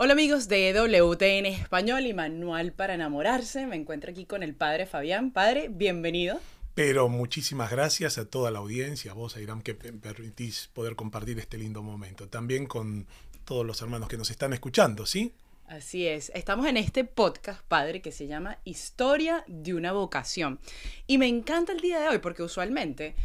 Hola amigos de WTN Español y Manual para Enamorarse. Me encuentro aquí con el padre Fabián. Padre, bienvenido. Pero muchísimas gracias a toda la audiencia, a vos, Airam, que me permitís poder compartir este lindo momento. También con todos los hermanos que nos están escuchando, ¿sí? Así es. Estamos en este podcast, padre, que se llama Historia de una vocación. Y me encanta el día de hoy porque usualmente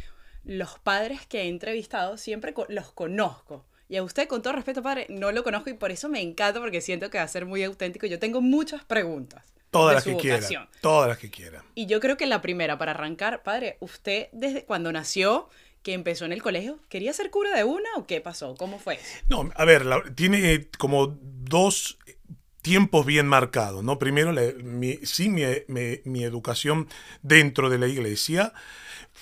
los padres que he entrevistado siempre los conozco y a usted, con todo respeto, padre, no lo conozco y por eso me encanta porque siento que va a ser muy auténtico. Yo tengo muchas preguntas. Todas las que quiera. Todas las que quiera. Y yo creo que la primera, para arrancar, padre, usted desde cuando nació, que empezó en el colegio, ¿quería ser cura de una o qué pasó? ¿Cómo fue? No, a ver, tiene como dos tiempos bien marcados, ¿no? Primero, sí, mi, educación dentro de la iglesia,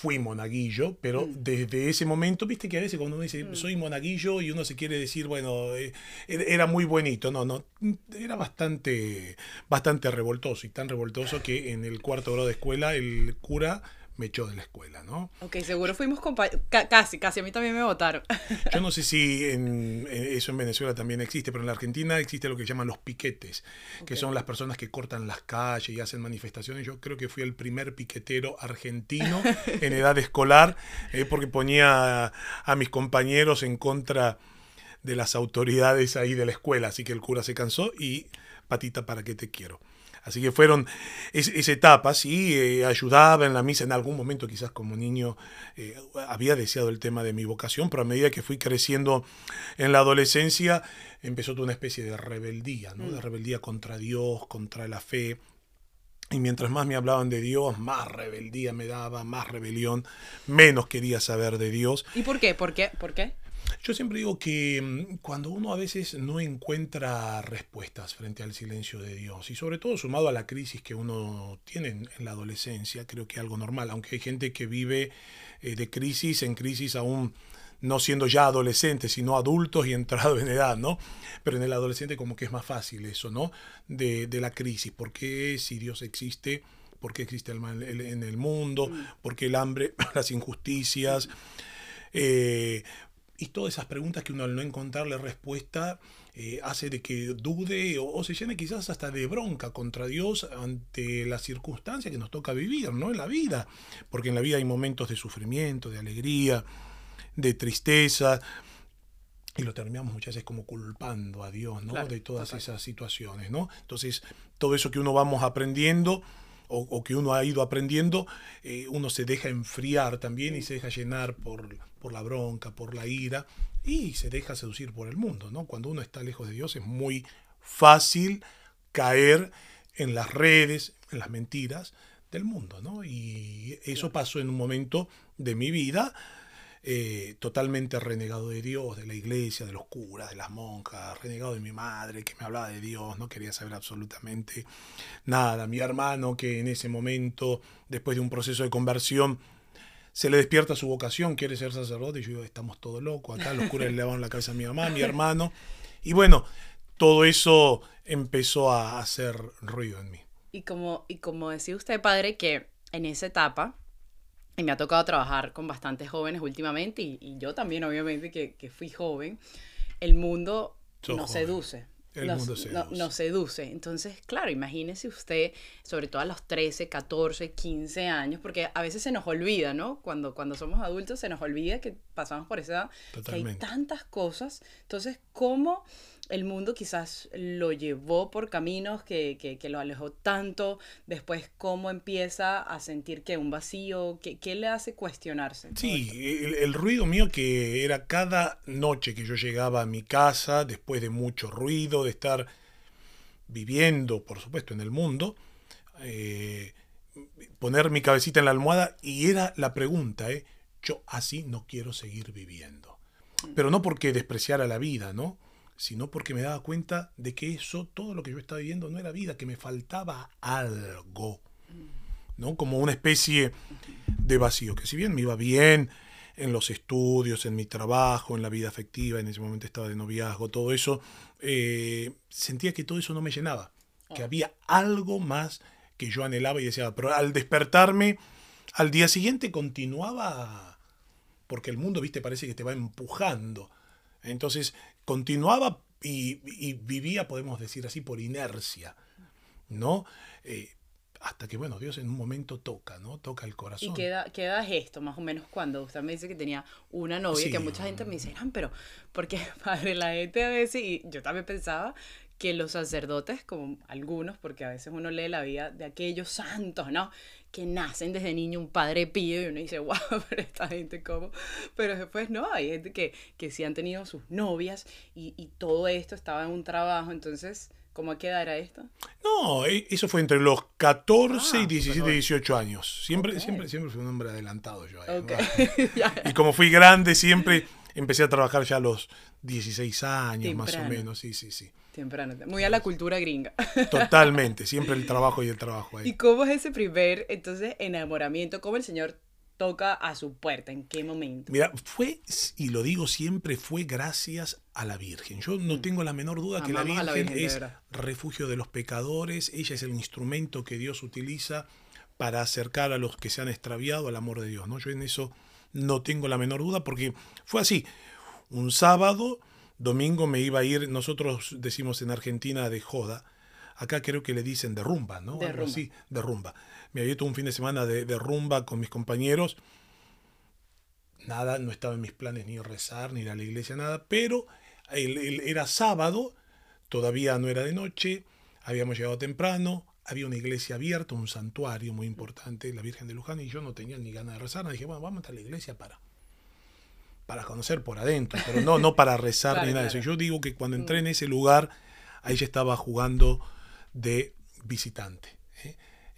fui monaguillo, pero mm. desde ese momento, viste que a veces cuando uno dice mm. soy monaguillo y uno se quiere decir, bueno, eh, era muy bonito, no, no, era bastante, bastante revoltoso y tan revoltoso que en el cuarto grado de escuela el cura me echó de la escuela, ¿no? Ok, seguro fuimos compañeros, casi, casi, a mí también me votaron. Yo no sé si en, eso en Venezuela también existe, pero en la Argentina existe lo que llaman los piquetes, que son las personas que cortan las calles y hacen manifestaciones. Yo creo que fui el primer piquetero argentino en edad escolar, eh, porque ponía a mis compañeros en contra de las autoridades ahí de la escuela, así que el cura se cansó y patita para qué te quiero. Así que fueron esa etapa, sí, eh, ayudaba en la misa en algún momento, quizás como niño eh, había deseado el tema de mi vocación, pero a medida que fui creciendo en la adolescencia, empezó toda una especie de rebeldía, ¿no? De mm. rebeldía contra Dios, contra la fe. Y mientras más me hablaban de Dios, más rebeldía me daba, más rebelión, menos quería saber de Dios. ¿Y por qué? ¿Por qué? ¿Por qué? Yo siempre digo que mm, cuando uno a veces no encuentra respuestas frente al silencio de Dios, y sobre todo sumado a la crisis que uno tiene en, la adolescencia, creo que es algo normal, aunque hay gente que vive eh, de crisis en crisis aún no siendo ya adolescentes, sino adultos y entrados en edad, ¿no? Pero en el adolescente como que es más fácil eso, ¿no? De, la crisis. ¿Por qué si Dios existe? ¿Por qué existe el mal en el mundo? Mm. ¿Por qué el hambre, las injusticias? Eh, y todas esas preguntas que uno al no encontrarle respuesta eh, hace de que dude o, se llene quizás hasta de bronca contra Dios ante la circunstancia que nos toca vivir, ¿no? En la vida. Porque en la vida hay momentos de sufrimiento, de alegría, de tristeza. Y lo terminamos muchas veces como culpando a Dios, ¿no? de todas esas situaciones, ¿no? Entonces, todo eso que uno vamos aprendiendo o, que uno ha ido aprendiendo, eh, uno se deja enfriar también y se deja llenar por, por la bronca, por la ira y se deja seducir por el mundo. ¿no? Cuando uno está lejos de Dios es muy fácil caer en las redes, en las mentiras del mundo. ¿no? Y eso pasó en un momento de mi vida eh, totalmente renegado de Dios, de la iglesia, de los curas, de las monjas, renegado de mi madre que me hablaba de Dios, no quería saber absolutamente nada. Mi hermano que en ese momento, después de un proceso de conversión, se le despierta su vocación, quiere ser sacerdote, y yo digo, estamos todos locos, acá los curas le lavaron la cabeza a mi mamá, a mi hermano, y bueno, todo eso empezó a hacer ruido en mí. Y como, y como decía usted, padre, que en esa etapa, y me ha tocado trabajar con bastantes jóvenes últimamente y, yo también obviamente que, que, fui joven, el mundo nos seduce. El mundo seduce. nos seduce. Entonces, claro, imagínese usted, sobre todo a los 13, 14, 15 años, porque a veces se nos olvida, ¿no? Cuando, cuando somos adultos se nos olvida que pasamos por esa edad, que hay tantas cosas. Entonces, ¿cómo el mundo quizás lo llevó por caminos que, que, lo alejó tanto, después cómo empieza a sentir que un vacío, ¿qué, qué le hace cuestionarse? Sí, el, ruido mío que era cada noche que yo llegaba a mi casa, después de mucho ruido, de estar viviendo, por supuesto, en el mundo, eh, poner mi cabecita en la almohada y era la pregunta, ¿eh? yo así no quiero seguir viviendo. Pero no porque despreciara la vida, ¿no? Sino porque me daba cuenta de que eso, todo lo que yo estaba viviendo no era vida, que me faltaba algo, ¿no? Como una especie de vacío, que si bien me iba bien en los estudios, en mi trabajo, en la vida afectiva, en ese momento estaba de noviazgo, todo eso, eh, sentía que todo eso no me llenaba, que ah. había algo más que yo anhelaba y deseaba, pero al despertarme, al día siguiente continuaba, porque el mundo, viste, parece que te va empujando. Entonces continuaba y, vivía, podemos decir así, por inercia, ¿no? Eh, hasta que, bueno, Dios en un momento toca, ¿no? Toca el corazón. ¿Y queda, queda esto más o menos cuando usted me dice que tenía una novia, que mucha gente me dice, pero, porque padre, la gente a veces, y yo también pensaba que los sacerdotes, como algunos, porque a veces uno lee la vida de aquellos santos, ¿no? Que nacen desde niño un padre pío y uno dice, wow, pero esta gente cómo. Pero después no, hay gente que, que sí han tenido sus novias y, y todo esto estaba en un trabajo, entonces ¿Cómo a qué edad era esto? No, e, eso fue entre los 14 y 17, y 18 años. Siempre, siempre, siempre fui un hombre adelantado yo. y como fui grande, siempre empecé a trabajar ya a los 16 años, más o menos. Sí, sí, sí. Temprano. Muy a la cultura gringa. Totalmente, siempre el trabajo y el trabajo ahí. ¿Y cómo es ese primer, entonces, enamoramiento? ¿Cómo el Señor toca a su puerta? ¿En qué momento? Mira, fue, y lo digo siempre, fue gracias a la Virgen. Yo no mm. tengo la menor duda que la Virgen, es refugio de los pecadores, ella es el instrumento que Dios utiliza para acercar a los que se han extraviado al amor de Dios. ¿no? Yo en eso no tengo la menor duda porque fue así. Un sábado, domingo me iba a ir, nosotros decimos en Argentina de joda, acá creo que le dicen de rumba, ¿no? De rumba. de rumba me había hecho un fin de semana de, rumba con mis compañeros. Nada, no estaba en mis planes ni rezar, ni ir a la iglesia, nada, pero era sábado, todavía no era de noche, habíamos llegado temprano, había una iglesia abierta, un santuario muy importante, la Virgen de Luján, y yo no tenía ni ganas de rezar, dije, bueno, vamos a la iglesia para, para conocer por adentro, pero no, no para rezar ni nada de eso. Yo digo que cuando entré en mm. ese lugar, ahí ya estaba jugando de visitante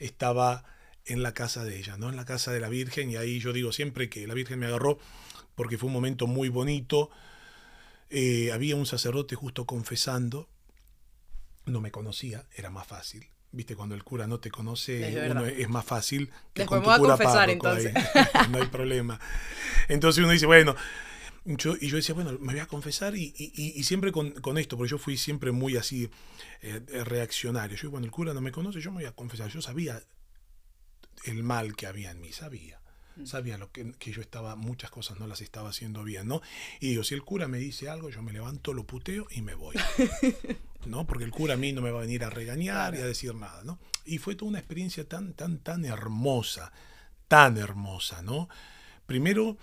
estaba en la casa de ella, ¿no? En la casa de la Virgen, y ahí yo digo siempre que la Virgen me agarró porque fue un momento muy bonito. Eh, había un sacerdote justo confesando, no me conocía, era más fácil. Viste, cuando el cura no te conoce, es, más fácil que con tu cura confesar, entonces. no hay problema. Entonces uno dice, bueno, yo, y yo decía, bueno, me voy a confesar y, siempre con, esto, porque yo fui siempre muy así eh, reaccionario. Yo, bueno, el cura no me conoce, yo me voy a confesar. Yo sabía el mal que había en mí, sabía. Mm. Sabía lo que, yo estaba, muchas cosas no las estaba haciendo bien, ¿no? Y digo, si el cura me dice algo, yo me levanto, lo puteo y me voy. ¿No? Porque el cura a mí no me va a venir a regañar y a decir nada, ¿no? Y fue toda una experiencia tan, tan, tan hermosa, tan hermosa, ¿no? Primero,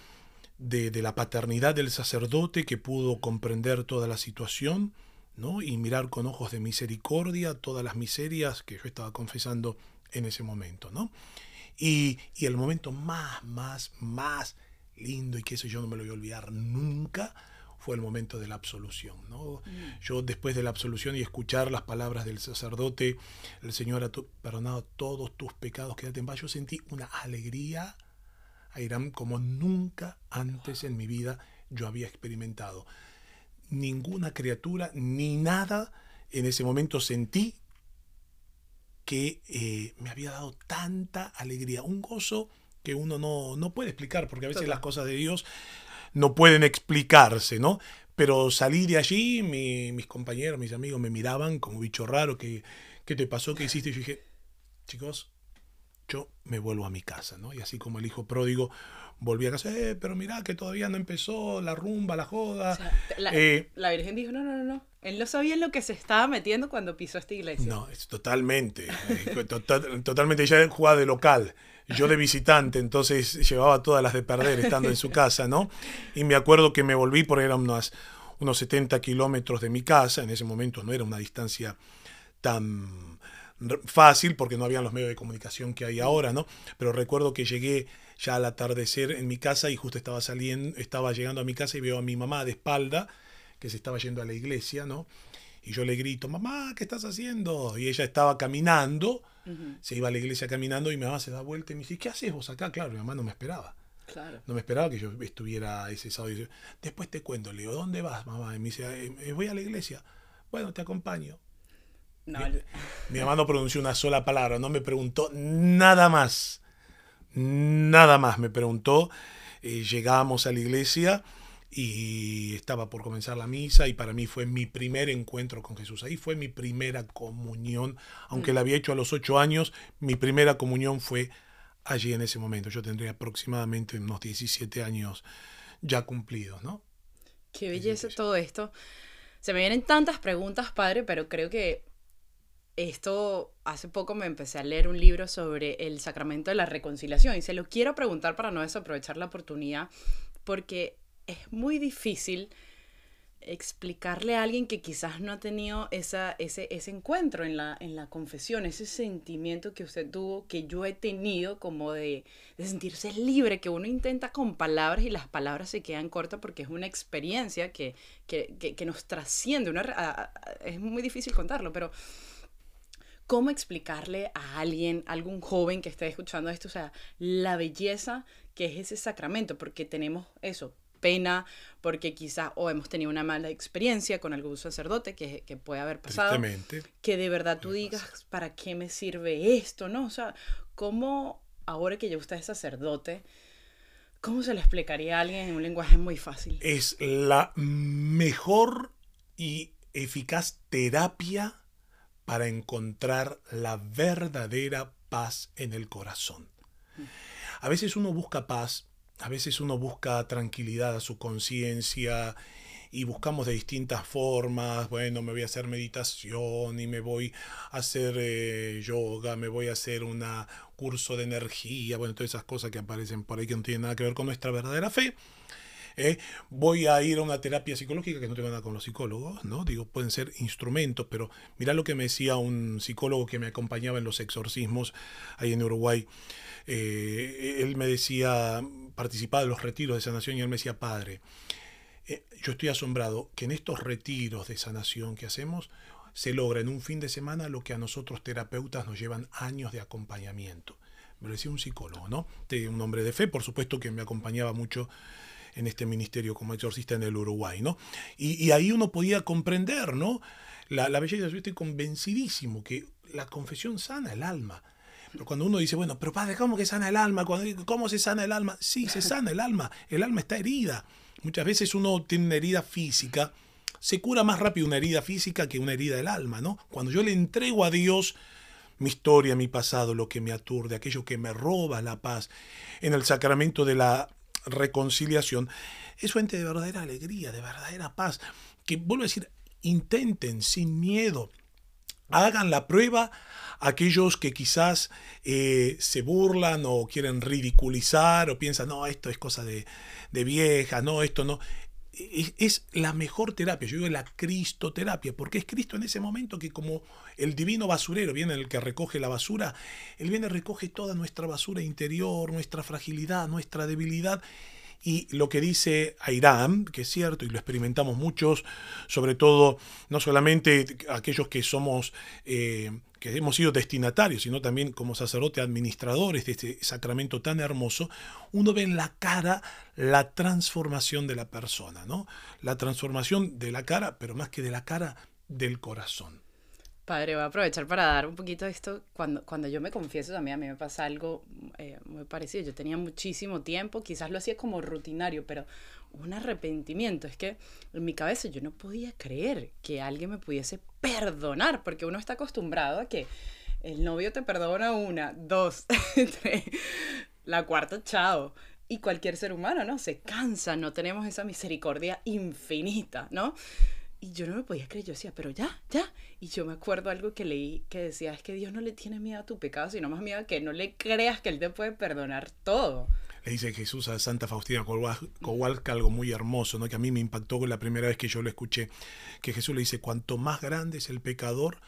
de, la paternidad del sacerdote que pudo comprender toda la situación ¿no? y mirar con ojos de misericordia todas las miserias que yo estaba confesando en ese momento. ¿no? Y, el momento más, más, más lindo y que eso yo no me lo voy a olvidar nunca fue el momento de la absolución. ¿no? Mm. Yo después de la absolución y escuchar las palabras del sacerdote, el Señor ha perdonado todos tus pecados, quédate en paz, yo sentí una alegría a Irán como nunca antes en mi vida yo había experimentado. Ninguna criatura ni nada en ese momento sentí que eh, me había dado tanta alegría, un gozo que uno no, no puede explicar, porque a veces las cosas de Dios no pueden explicarse, ¿no? Pero salí de allí, mis compañeros, mis amigos me miraban como bicho raro, ¿qué, qué te pasó? ¿Qué hiciste? Y yo dije, chicos, yo me vuelvo a mi casa, ¿no? Y así como el hijo pródigo volví a casa, eh, pero mira que todavía no empezó la rumba, la joda. Eh, la, Virgen dijo, no, no, no, no. Él no sabía en lo que se estaba metiendo cuando pisó esta iglesia. No, es totalmente, eh, totalmente, ella jugaba de local, yo de visitante, entonces llevaba todas las de perder estando en su casa, ¿no? Y me acuerdo que me volví porque eran unos, unos 70 kilómetros de mi casa, en ese momento no era una distancia tan fácil porque no habían los medios de comunicación que hay ahora, ¿no? Pero recuerdo que llegué ya al atardecer en mi casa y justo estaba saliendo, estaba llegando a mi casa y veo a mi mamá de espalda que se estaba yendo a la iglesia, ¿no? Y yo le grito, mamá, ¿qué estás haciendo? Y ella estaba caminando, se iba a la iglesia caminando y mi mamá se da vuelta y me dice, ¿qué haces vos acá? Claro, mi mamá no me esperaba. Claro. No me esperaba que yo estuviera ese sábado. Después te cuento, le digo, ¿dónde vas, mamá? Y me dice, eh, voy a la iglesia. Bueno, te acompaño. Mi, mamá no pronunció una sola palabra, no me preguntó nada más. Nada más me preguntó. Eh, llegamos a la iglesia y estaba por comenzar la misa y para mí fue mi primer encuentro con Jesús. Ahí fue mi primera comunión, aunque mm. la había hecho a los ocho años, mi primera comunión fue allí en ese momento. Yo tendría aproximadamente unos 17 años ya cumplidos, ¿no? Qué belleza todo esto se me vienen tantas preguntas, padre, pero creo que esto, hace poco me empecé a leer un libro sobre el sacramento de la reconciliación y se lo quiero preguntar para no desaprovechar la oportunidad, porque es muy difícil explicarle a alguien que quizás no ha tenido esa, ese, ese encuentro en la, en la confesión, ese sentimiento que usted tuvo, que yo he tenido como de, de, sentirse libre, que uno intenta con palabras y las palabras se quedan cortas porque es una experiencia que, que, que, nos trasciende, una, es muy difícil contarlo, pero ¿cómo explicarle a alguien, algún joven que esté escuchando esto, o sea, la belleza que es ese sacramento? Porque tenemos eso, pena porque quizás o hemos tenido una mala experiencia con algún sacerdote que, que puede haber pasado. Que de verdad tú digas, ¿para qué me sirve esto? ¿No? O sea, ¿cómo ahora que ya usted es sacerdote, cómo se le explicaría a alguien en un lenguaje muy fácil? Es la mejor y eficaz terapia para encontrar la verdadera paz en el corazón. A veces uno busca paz a veces uno busca tranquilidad a su conciencia y buscamos de distintas formas, bueno, me voy a hacer meditación y me voy a hacer eh, yoga, me voy a hacer un curso de energía, bueno, todas esas cosas que aparecen por ahí que no tienen nada que ver con nuestra verdadera fe. ¿Eh? voy a ir a una terapia psicológica que no tiene nada con los psicólogos, ¿no? Digo, pueden ser instrumentos, pero mira lo que me decía un psicólogo que me acompañaba en los exorcismos ahí en Uruguay. Eh, él me decía, participaba de los retiros de sanación y él me decía, padre, eh, yo estoy asombrado que en estos retiros de sanación que hacemos se logra en un fin de semana lo que a nosotros terapeutas nos llevan años de acompañamiento. Me lo decía un psicólogo, ¿no? un hombre de fe, por supuesto que me acompañaba mucho en este ministerio como exorcista en el Uruguay, ¿no? Y, ahí uno podía comprender, ¿no? La, la belleza, yo estoy convencidísimo que la confesión sana el alma. Pero cuando uno dice, bueno, pero padre, ¿cómo que sana el alma? ¿Cómo se sana el alma? Sí, se sana el alma. El alma está herida. Muchas veces uno tiene una herida física. Se cura más rápido una herida física que una herida del alma, ¿no? Cuando yo le entrego a Dios mi historia, mi pasado, lo que me aturde, aquello que me roba la paz, en el sacramento de la reconciliación, es fuente de verdadera alegría, de verdadera paz. Que vuelvo a decir, intenten sin miedo, hagan la prueba aquellos que quizás eh, se burlan o quieren ridiculizar o piensan, no, esto es cosa de, de vieja, no, esto no. Es, la mejor terapia, yo digo la cristoterapia, porque es Cristo en ese momento que como el divino basurero viene el que recoge la basura, Él viene recoge toda nuestra basura interior, nuestra fragilidad, nuestra debilidad, y lo que dice Airam, que es cierto y lo experimentamos muchos, sobre todo no solamente aquellos que somos, eh, que hemos sido destinatarios, sino también como sacerdote administradores de este sacramento tan hermoso, uno ve en la cara la transformación de la persona, ¿no? La transformación de la cara, pero más que de la cara, del corazón. Padre, voy a aprovechar para dar un poquito de esto. Cuando, cuando yo me confieso también, a mí me pasa algo eh, muy parecido. Yo tenía muchísimo tiempo, quizás lo hacía como rutinario, pero un arrepentimiento. Es que en mi cabeza yo no podía creer que alguien me pudiese perdonar, porque uno está acostumbrado a que el novio te perdona una, dos, tres, la cuarta, chao. Y cualquier ser humano, ¿no? Se cansa, no tenemos esa misericordia infinita, ¿no? Y yo no me podía creer, yo decía, pero ya, ya. Y yo me acuerdo algo que leí que decía, es que Dios no le tiene miedo a tu pecado, sino más miedo a que no le creas que Él te puede perdonar todo. Le dice Jesús a Santa Faustina Kowalska algo muy hermoso, ¿no? que a mí me impactó la primera vez que yo lo escuché, que Jesús le dice, cuanto más grande es el pecador,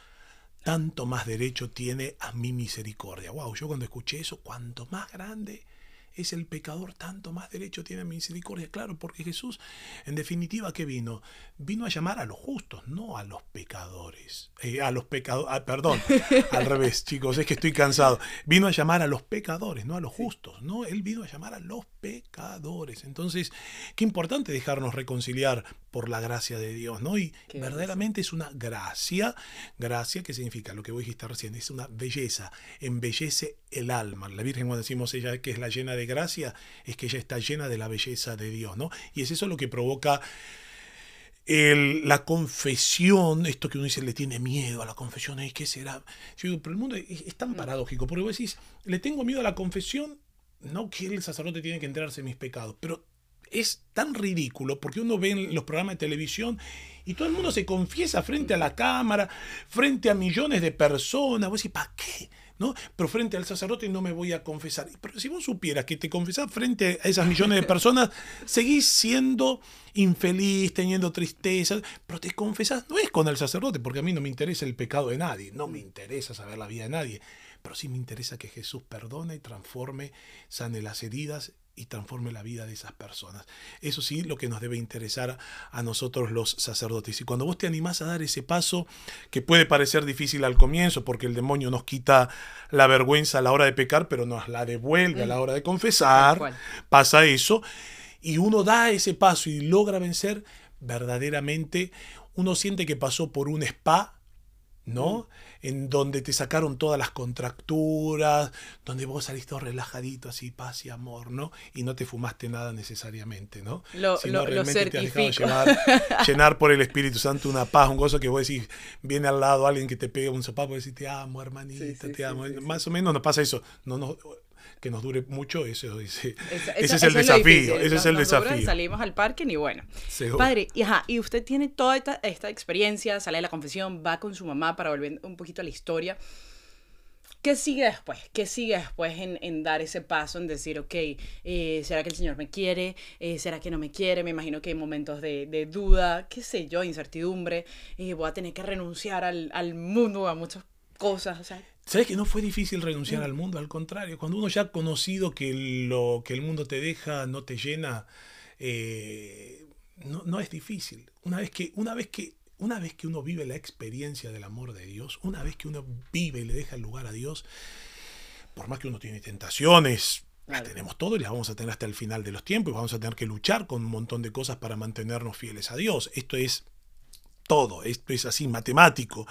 tanto más derecho tiene a mi misericordia. Wow, yo cuando escuché eso, cuanto más grande es el pecador, tanto más derecho tiene a misericordia. Claro, porque Jesús, en definitiva, ¿qué vino? Vino a llamar a los justos, no a los pecadores. Eh, a los pecadores, ah, perdón, al revés, chicos, es que estoy cansado. Vino a llamar a los pecadores, no a los justos, ¿no? Él vino a llamar a los pecadores. Entonces, qué importante dejarnos reconciliar por la gracia de Dios, ¿no? Y verdaderamente es una gracia, gracia que significa lo que vos dijiste recién, es una belleza, embellece el alma. La Virgen cuando decimos ella que es la llena de gracia, es que ella está llena de la belleza de Dios, ¿no? Y es eso lo que provoca el, la confesión, esto que uno dice le tiene miedo a la confesión, ¿qué será? pero el mundo es, tan mm. paradójico, porque vos decís, le tengo miedo a la confesión, no que el sacerdote tiene que enterarse de mis pecados, pero es tan ridículo porque uno ve en los programas de televisión y todo el mundo se confiesa frente a la cámara, frente a millones de personas. Vos decís, ¿para qué? Pero frente al sacerdote no me voy a confesar. Pero si vos supieras que te confesás frente a esas millones de personas, seguís siendo infeliz, teniendo tristeza, pero te confesás no es con el sacerdote, porque a mí no me interesa el pecado de nadie, no me interesa saber la vida de nadie, pero sí me interesa que Jesús perdone transforme, sane las heridas y transforme la vida de esas personas. Eso sí, lo que nos debe interesar a nosotros los sacerdotes. Y cuando vos te animás a dar ese paso, que puede parecer difícil al comienzo, porque el demonio nos quita la vergüenza a la hora de pecar, pero nos la devuelve a la mm. hora de confesar, pasa eso, y uno da ese paso y logra vencer, verdaderamente uno siente que pasó por un spa, ¿no? Mm en donde te sacaron todas las contracturas, donde vos saliste todo relajadito, así, paz y amor, ¿no? Y no te fumaste nada necesariamente, ¿no? Lo, Sino realmente te has dejado llenar por el Espíritu Santo una paz, un gozo que vos decís, viene al lado alguien que te pega un zapato y decís, te amo, hermanita, te amo. Más o menos nos pasa eso. No, no, que nos dure mucho, eso, ese, ese es el desafío. ese es el desafío. salimos al parque y bueno. Padre, y, ajá, y usted tiene toda esta, esta, experiencia, sale de la confesión, va con su mamá para volver un poquito a la historia. ¿Qué sigue después? ¿Qué sigue después en, en dar ese paso, en decir, ok, eh, ¿será que el Señor me quiere? Eh, ¿Será que no me quiere? Me imagino que hay momentos de, de duda, qué sé yo, incertidumbre. Eh, voy a tener que renunciar al, al mundo, a muchas cosas. O sea, ¿Sabes que no fue difícil renunciar al mundo? Al contrario, cuando uno ya ha conocido que lo que el mundo te deja no te llena, eh, no, no, es difícil. Una vez, que, una, vez que, una vez que uno vive la experiencia del amor de Dios, una vez que uno vive y le deja el lugar a Dios, por más que uno tiene tentaciones, las tenemos todo y las vamos a tener hasta el final de los tiempos y vamos a tener que luchar con un montón de cosas para mantenernos fieles a Dios. Esto es todo, esto es así matemático.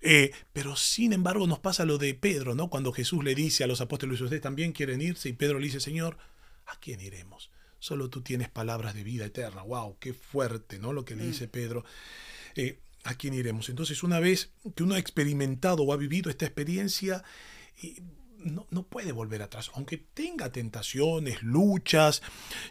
Eh, pero sin embargo nos pasa lo de Pedro, ¿no? Cuando Jesús le dice a los apóstoles, ustedes también quieren irse, y Pedro le dice, Señor, ¿a quién iremos? Solo tú tienes palabras de vida eterna. ¡Wow! ¡Qué fuerte, ¿no? Lo que le mm. dice Pedro. Eh, ¿A quién iremos? Entonces, una vez que uno ha experimentado o ha vivido esta experiencia, no, puede volver atrás, aunque tenga tentaciones, luchas.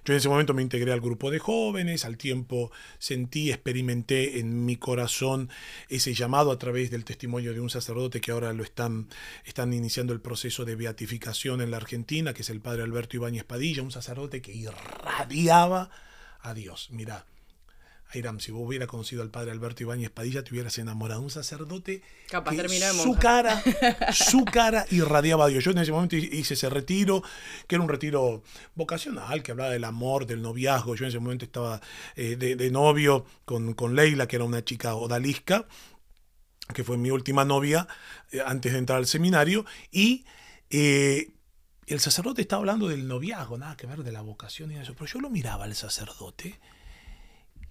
Yo en ese momento me integré al grupo de jóvenes, al tiempo sentí, experimenté en mi corazón ese llamado a través del testimonio de un sacerdote que ahora lo están, están iniciando el proceso de beatificación en la Argentina, que es el padre Alberto Ibáñez Padilla, un sacerdote que irradiaba a Dios. Mira, Airam, si vos hubieras conocido al padre Alberto Ibáñez Padilla, te hubieras enamorado de un sacerdote. Capaz que su cara, su cara irradiaba a Dios. Yo en ese momento hice ese retiro, que era un retiro vocacional, que hablaba del amor, del noviazgo. Yo en ese momento estaba eh, de, novio con, con Leila, que era una chica odalisca, que fue mi última novia eh, antes de entrar al seminario. Y eh, el sacerdote estaba hablando del noviazgo, nada que ver de la vocación y eso. Pero yo lo miraba al sacerdote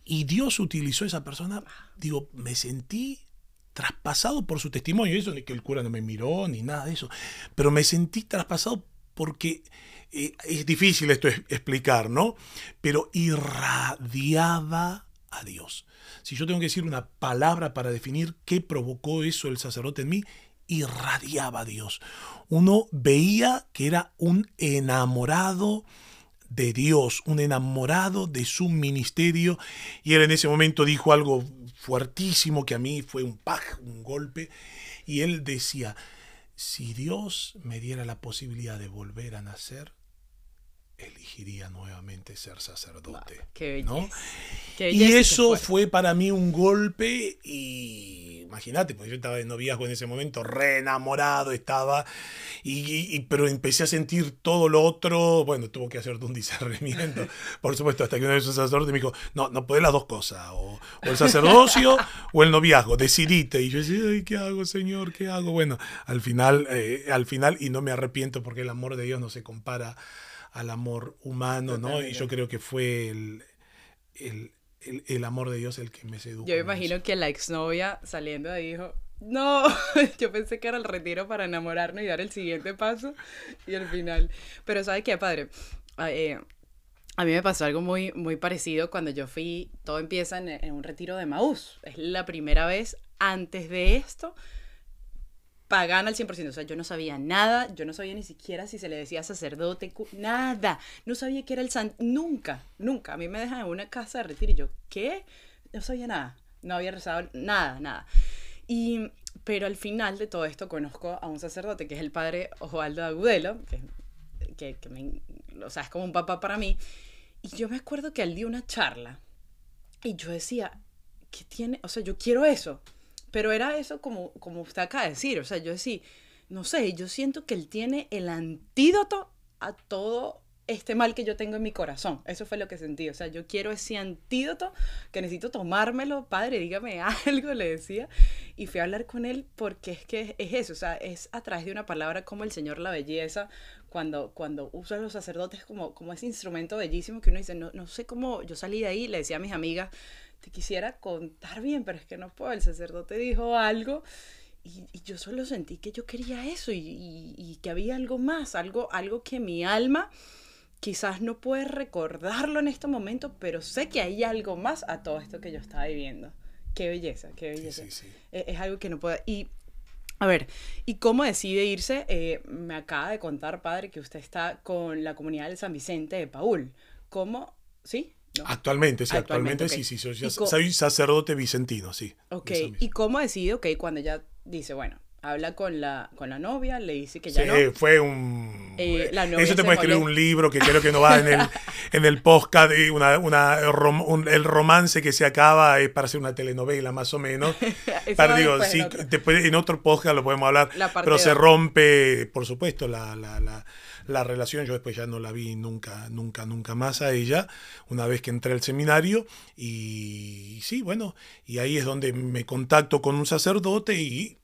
y Dios utilizó esa persona, digo, me sentí traspasado por su testimonio. Eso de que el cura no me miró ni nada de eso. Pero me sentí traspasado porque eh, es difícil esto explicar, ¿no? Pero irradiaba a Dios. Si yo tengo que decir una palabra para definir qué provocó eso el sacerdote en mí, irradiaba a Dios. Uno veía que era un enamorado de Dios, un enamorado de su ministerio. Y él en ese momento dijo algo fuertísimo que a mí fue un paj, un golpe. Y él decía, si Dios me diera la posibilidad de volver a nacer, elegiría nuevamente ser sacerdote. ¿no? y eso fue. para mí un golpe y imagínate, porque yo estaba de noviazgo en ese momento, re enamorado estaba, y, pero empecé a sentir todo lo otro, bueno, tuvo que hacer un discernimiento, por supuesto, hasta que una vez un sacerdote me dijo, no, no puedes las dos cosas, o, el sacerdocio o el noviazgo, decidite, y yo decía, Ay, ¿qué hago, Señor? ¿Qué hago? Bueno, al final, eh, al final, y no me arrepiento porque el amor de Dios no se compara al amor humano, ¿no? Y yo creo que fue el, el, amor de Dios el que me sedujo. Yo me imagino que la exnovia saliendo de ahí dijo, no, yo pensé que era el retiro para enamorarnos y dar el siguiente paso y al final. Pero ¿sabes qué, padre? Ah, eh, a mí me pasó algo muy, muy parecido cuando yo fui, todo empieza en, en un retiro de Maús. Es la primera vez antes de esto pagana al 100%. O sea, yo no sabía nada, yo no sabía ni siquiera si se le decía sacerdote, nada. No sabía que era el san... Nunca, nunca. A mí me dejan en una casa de retiro y yo, ¿qué? No sabía nada. No había rezado nada, nada. Y, pero al final de todo esto conozco a un sacerdote que es el padre Osvaldo Agudelo, que, que, me, o sea, es como un papá para mí. Y yo me acuerdo que él dio una charla y yo decía, ¿qué tiene? O sea, yo quiero eso. Pero era eso como, como usted acaba de decir. O sea, yo decía, no sé, yo siento que él tiene el antídoto a todo este mal que yo tengo en mi corazón. Eso fue lo que sentí. O sea, yo quiero ese antídoto que necesito tomármelo. Padre, dígame algo, le decía. Y fui a hablar con él porque es que es eso. O sea, es a través de una palabra como el Señor la belleza. Cuando, cuando usan los sacerdotes como, como ese instrumento bellísimo que uno dice, no, no sé cómo, yo salí de ahí, le decía a mis amigas, te quisiera contar bien, pero es que no puedo. El sacerdote dijo algo y, yo solo sentí que yo quería eso y, y, que había algo más, algo, algo que mi alma quizás no puede recordarlo en este momento, pero sé que hay algo más a todo esto que yo estaba viviendo. Qué belleza, qué belleza. E, es, algo que no puedo... Y, a ver, ¿y cómo decide irse? Eh, me acaba de contar, padre, que usted está con la comunidad del San Vicente de Paul. ¿Cómo? ¿Sí? Actualmente, sí, actualmente, sí, sí, soy, soy, sacerdote vicentino, sí. Ok, ¿y cómo decide, ok, cuando ya dice, bueno, habla con la, con la novia, le dice que ya sí, no. fue un... Eh, eso te puede escribir un libro que creo que no va en el, en el podcast, una, una, el romance que se acaba es para hacer una telenovela más o menos. para, digo, sí, en otro. podcast lo podemos hablar, pero se rompe, por supuesto, la, la, la la relación, yo después ya no la vi nunca, nunca, nunca más a ella, una vez que entré al seminario, y sí, bueno, y ahí es donde me contacto con un sacerdote y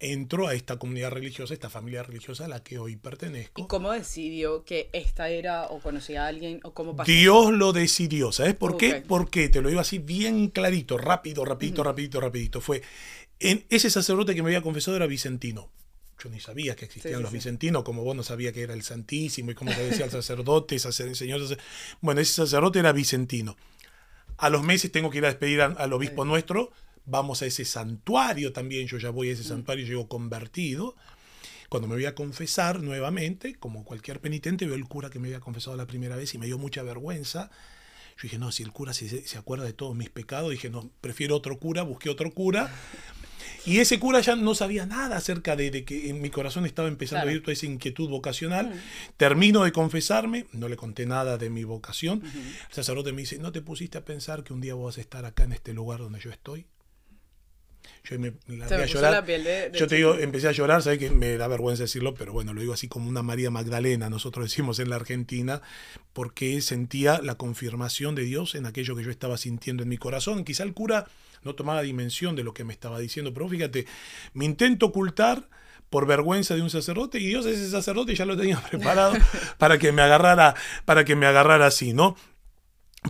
entro a esta comunidad religiosa, esta familia religiosa a la que hoy pertenezco. ¿Y cómo decidió que esta era o conocía a alguien o cómo pasó? Dios lo decidió, ¿sabes por qué? Porque te lo digo así bien clarito, rápido, rapidito, rapidito, rapidito. Fue en ese sacerdote que me había confesado era Vicentino yo ni sabía que existían los vicentinos, como vos no sabías que era el Santísimo y como te decía el sacerdote, el señor. Bueno, ese sacerdote era vicentino. A los meses tengo que ir a despedir al obispo nuestro, vamos a ese santuario también, yo ya voy a ese mm. santuario, llego convertido. Cuando me voy a confesar nuevamente, como cualquier penitente, veo el cura que me había confesado la primera vez y me dio mucha vergüenza. Yo dije, no, si el cura se, se acuerda de todos mis pecados, dije, no, prefiero otro cura, busqué otro cura. Y ese cura ya no sabía nada acerca de, que en mi corazón estaba empezando a ir toda esa inquietud vocacional. Mm. Termino de confesarme, no le conté nada de mi vocación. El sacerdote me dice, ¿no te pusiste a pensar que un día vas a estar acá en este lugar donde yo estoy? Yo me, a llorar. yo te digo, empecé a llorar, sabes que me da vergüenza decirlo, pero bueno, lo digo así como una María Magdalena, nosotros decimos en la Argentina, porque sentía la confirmación de Dios en aquello que yo estaba sintiendo en mi corazón. Quizá el cura no tomaba dimensión de lo que me estaba diciendo. Pero fíjate, me intento ocultar por vergüenza de un sacerdote y Dios ese sacerdote ya lo tenía preparado para que me agarrara, para que me agarrara así, ¿no?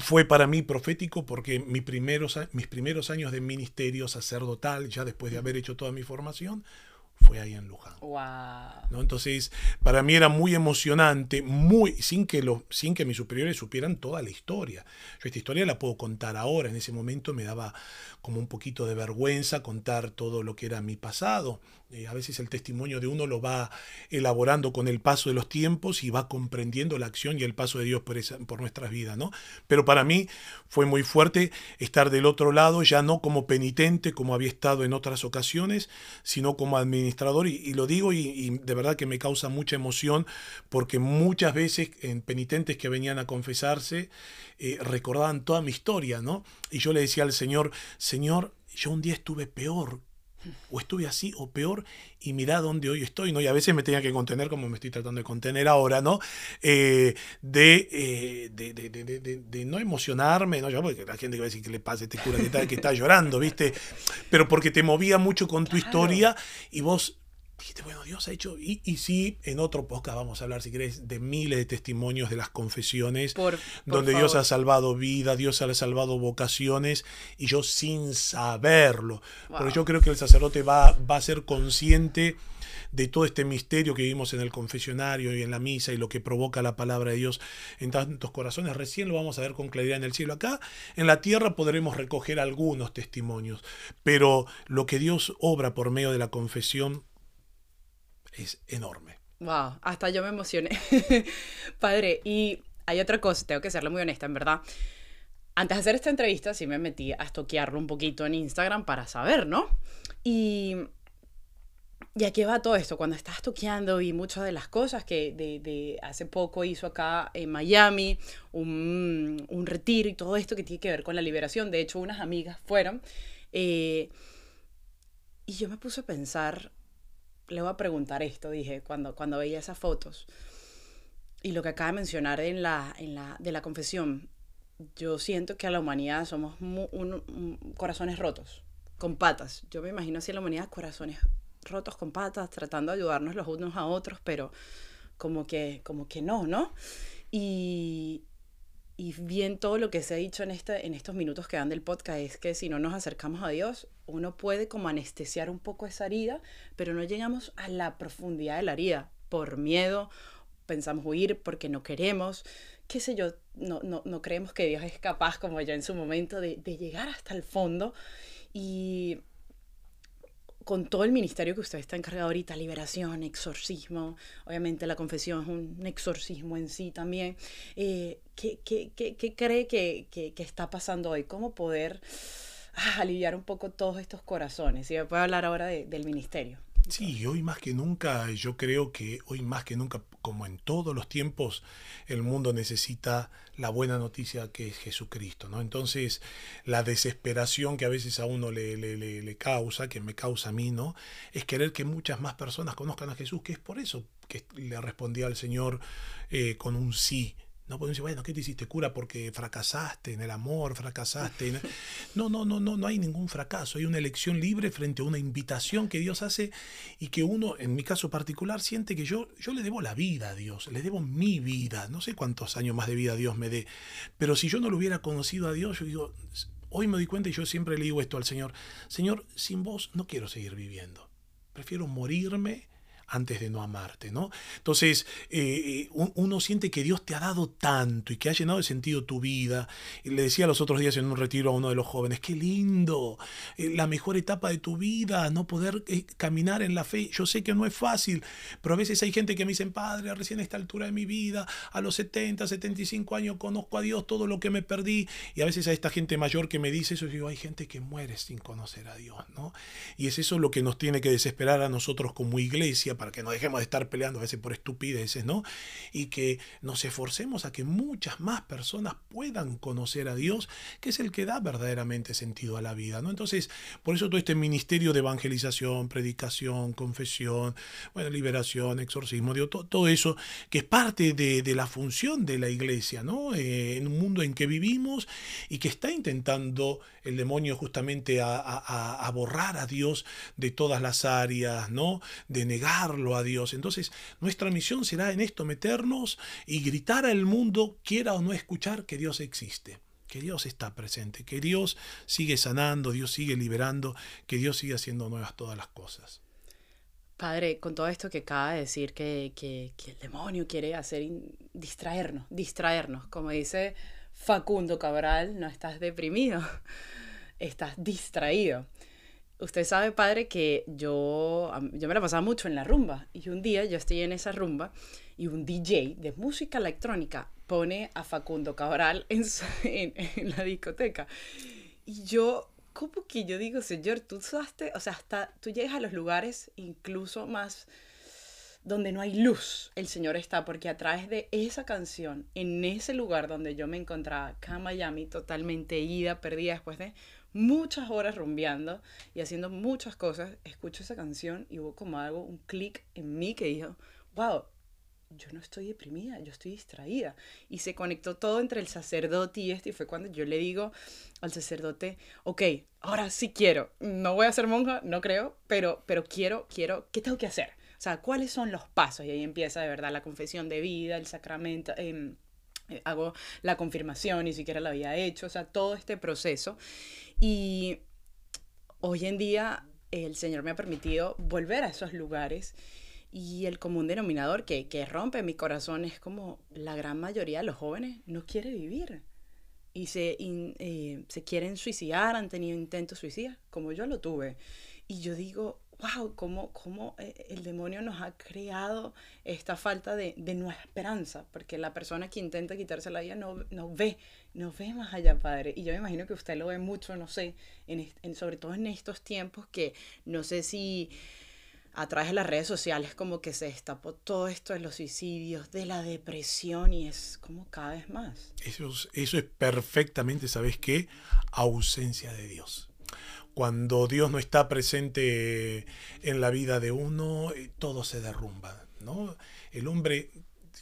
Fue para mí profético porque mis primeros, mis primeros años de ministerio sacerdotal, ya después de haber hecho toda mi formación, fue ahí en Luján. ¿no? Entonces, para mí era muy emocionante, muy, sin que, lo, sin que mis superiores supieran toda la historia. Yo esta historia la puedo contar ahora, en ese momento me daba como un poquito de vergüenza contar todo lo que era mi pasado. Eh, a veces el testimonio de uno lo va elaborando con el paso de los tiempos y va comprendiendo la acción y el paso de Dios por, por nuestras vidas, ¿no? Pero para mí fue muy fuerte estar del otro lado, ya no como penitente, como había estado en otras ocasiones, sino como administrador, y, lo digo y, de verdad que me causa mucha emoción, porque muchas veces en penitentes que venían a confesarse, eh, recordaban toda mi historia, ¿no? Y yo le decía al Señor, Señor, yo un día estuve peor o estuve así o peor y mirá dónde hoy estoy, ¿no? Y a veces me tenía que contener como me estoy tratando de contener ahora, ¿no? Eh, eh, de, de, de, no emocionarme, ¿no? Yo, porque la gente va a decir que le pasa este cura que está, que está llorando, ¿viste? Pero porque te movía mucho con tu historia y vos dijiste, bueno, Dios ha hecho. Y, y sí, en otro podcast vamos a hablar, si querés, de miles de testimonios de las confesiones, donde Dios ha salvado vida, Dios ha salvado vocaciones, y yo sin saberlo. Porque yo creo que el sacerdote va, va a ser consciente de todo este misterio que vivimos en el confesionario y en la misa y lo que provoca la palabra de Dios en tantos corazones. Recién lo vamos a ver con claridad en el cielo. Acá en la tierra podremos recoger algunos testimonios, pero lo que Dios obra por medio de la confesión es enorme. Wow, hasta yo me emocioné. Padre, y hay otra cosa, tengo que serle muy honesta, en verdad. Antes de hacer esta entrevista, sí me metí a estoquearlo un poquito en Instagram para saber, ¿no? Y ¿Y a qué va todo esto? Cuando estás toqueando y muchas de las cosas que de, hace poco hizo acá en Miami, un, un, retiro y todo esto que tiene que ver con la liberación. De hecho, unas amigas fueron. Eh, y yo me puse a pensar, le voy a preguntar esto, dije, cuando, cuando veía esas fotos. Y lo que acaba de mencionar en la, en la, de la confesión, yo siento que a la humanidad somos corazones rotos, con patas. Yo me imagino así a la humanidad corazones rotos con patas, tratando de ayudarnos los unos a otros, pero como que, como que no, ¿no? Y, y bien todo lo que se ha dicho en, este, en estos minutos que dan del podcast es que si no nos acercamos a Dios, uno puede como anestesiar un poco esa herida, pero no llegamos a la profundidad de la herida por miedo, pensamos huir porque no queremos, qué sé yo, no, no, no creemos que Dios es capaz, como yo en su momento, de, de llegar hasta el fondo. Y con todo el ministerio que usted está encargado ahorita, liberación, exorcismo, obviamente la confesión es un exorcismo en sí también, eh, ¿qué, qué, qué, cree que, que, está pasando hoy? ¿Cómo poder ah, aliviar un poco todos estos corazones? Y me puede hablar ahora del ministerio. Sí, hoy más que nunca, yo creo que hoy más que nunca, como en todos los tiempos, el mundo necesita la buena noticia que es Jesucristo, ¿no? Entonces, la desesperación que a veces a uno le, le, le, causa, que me causa a mí, ¿no? Es querer que muchas más personas conozcan a Jesús, que es por eso que le respondía al Señor eh, con un sí, no podemos decir, bueno, ¿qué te hiciste cura? Porque fracasaste en el amor, fracasaste. No, no, no, no, no hay ningún fracaso. Hay una elección libre frente a una invitación que Dios hace y que uno, en mi caso particular, siente que yo, yo le debo la vida a Dios, le debo mi vida. No sé cuántos años más de vida Dios me dé. Pero si yo no lo hubiera conocido a Dios, yo digo, hoy me doy cuenta y yo siempre le digo esto al Señor, Señor, sin vos no quiero seguir viviendo. Prefiero morirme antes de no amarte, ¿no? Entonces, eh, eh, uno siente que Dios te ha dado tanto y que ha llenado de sentido tu vida. Le decía los otros días en un retiro a uno de los jóvenes, qué lindo, eh, la mejor etapa de tu vida, no poder caminar en la fe. Yo sé que no es fácil, pero a veces hay gente que me dice, padre, recién a esta altura de mi vida, a los 70, 75 años, conozco a Dios, todo lo que me perdí. Y a veces a esta gente mayor que me dice eso, digo, hay gente que muere sin conocer a Dios, ¿no? Y es eso lo que nos tiene que desesperar a nosotros como iglesia para que no dejemos de estar peleando a veces por estupideces, ¿no? Y que nos esforcemos a que muchas más personas puedan conocer a Dios, que es el que da verdaderamente sentido a la vida, ¿no? Entonces, por eso todo este ministerio de evangelización, predicación, confesión, bueno, liberación, exorcismo, todo, eso que es parte de, la función de la iglesia, ¿no? Eh, en un mundo en que vivimos y que está intentando el demonio justamente a, a borrar a Dios de todas las áreas, ¿no? De negar a Dios. Entonces, nuestra misión será en esto meternos y gritar al mundo, quiera o no escuchar, que Dios existe que Dios está presente, que Dios sigue sanando, Dios sigue liberando, que Dios sigue haciendo nuevas todas las cosas. Padre, con todo esto que acaba de decir que, que el demonio quiere hacer distraernos, distraernos, como dice Facundo Cabral, no estás deprimido, estás distraído. Usted sabe, padre, que yo, yo me la pasaba mucho en la rumba. Y un día yo estoy en esa rumba y un DJ de música electrónica pone a Facundo Cabral en, la discoteca. Y yo, como que yo digo, señor, tú usaste, o sea, hasta tú llegas a los lugares incluso más donde no hay luz, el Señor está, porque a través de esa canción, en ese lugar donde yo me encontraba, acá en Miami, totalmente ida, perdida después de muchas horas rumbeando y haciendo muchas cosas, escucho esa canción y hubo como algo, un clic en mí que dijo, wow, yo no estoy deprimida, yo estoy distraída. Y se conectó todo entre el sacerdote y este, y fue cuando yo le digo al sacerdote, ok, ahora sí quiero, no voy a ser monja, no creo, pero, pero quiero, quiero, ¿qué tengo que hacer? O sea, ¿cuáles son los pasos? Y ahí empieza de verdad la confesión de vida, el sacramento. Eh, hago la confirmación, ni siquiera la había hecho, o sea, todo este proceso. Y hoy en día el Señor me ha permitido volver a esos lugares y el común denominador que, que rompe mi corazón es como la gran mayoría de los jóvenes no quiere vivir y se, eh, se quieren suicidar, han tenido intentos suicidas, como yo lo tuve. Y yo digo, wow, cómo, cómo eh, el demonio nos ha creado esta falta de, de nuestra esperanza, porque la persona que intenta quitarse la vida no, no ve, no ve más allá, Padre. Y yo me imagino que usted lo ve mucho, no sé, en, en, sobre todo en estos tiempos que no sé si a través de las redes sociales como que se destapó todo esto de los suicidios, de la depresión y es como cada vez más. Eso eso es perfectamente, ¿sabes qué? Ausencia de Dios cuando Dios no está presente en la vida de uno, eh, todo se derrumba, ¿no? El hombre,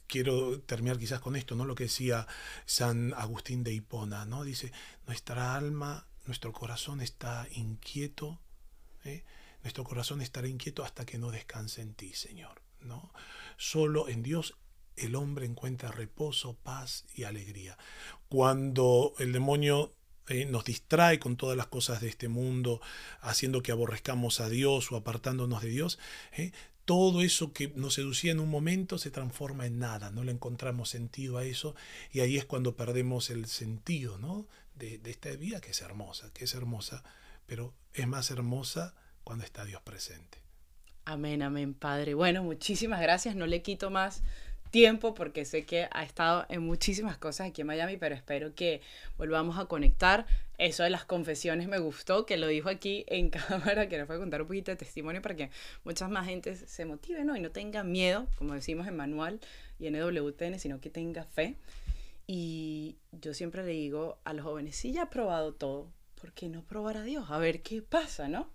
quiero terminar quizás con esto, ¿no? Lo que decía San Agustín de Hipona, ¿no? Dice, nuestra alma, nuestro corazón está inquieto, ¿eh? nuestro corazón estará inquieto hasta que no descanse en ti, Señor, ¿no? Solo en Dios el hombre encuentra reposo, paz y alegría. Cuando el demonio eh, nos distrae con todas las cosas de este mundo, haciendo que aborrezcamos a Dios o apartándonos de Dios, ¿eh? todo eso que nos seducía en un momento se transforma en nada, no le encontramos sentido a eso y ahí es cuando perdemos el sentido ¿no? de, de esta vida que es hermosa, que es hermosa, pero es más hermosa cuando está Dios presente. Amén, amén, Padre. Bueno, muchísimas gracias, no le quito más tiempo porque sé que ha estado en muchísimas cosas aquí en Miami, pero espero que volvamos a conectar. Eso de las confesiones me gustó, que lo dijo aquí en cámara, que nos fue a contar un poquito de testimonio para que muchas más gente se motive ¿no? y no tenga miedo, como decimos en manual y en EWTN, sino que tenga fe. Y yo siempre le digo a los jóvenes, si ya ha probado todo, ¿por qué no probar a Dios? A ver qué pasa, ¿no?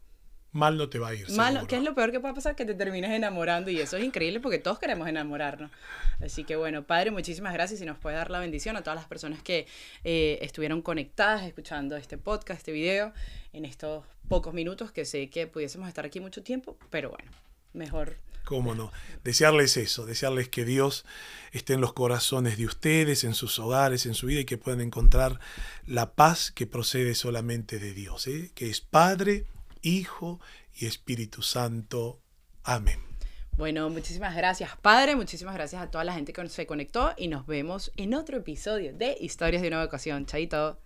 Mal no te va a ir. Mal, ¿qué es lo peor que puede pasar? Que te termines enamorando y eso es increíble porque todos queremos enamorarnos. Así que bueno, Padre, muchísimas gracias y nos puede dar la bendición a todas las personas que eh, estuvieron conectadas escuchando este podcast, este video, en estos pocos minutos que sé que pudiésemos estar aquí mucho tiempo, pero bueno, mejor. ¿Cómo no? Desearles eso, desearles que Dios esté en los corazones de ustedes, en sus hogares, en su vida y que puedan encontrar la paz que procede solamente de Dios, ¿eh? que es Padre, Hijo y Espíritu Santo. Amén. Bueno, muchísimas gracias Padre, muchísimas gracias a toda la gente que se conectó y nos vemos en otro episodio de Historias de una ocasión. Chaito.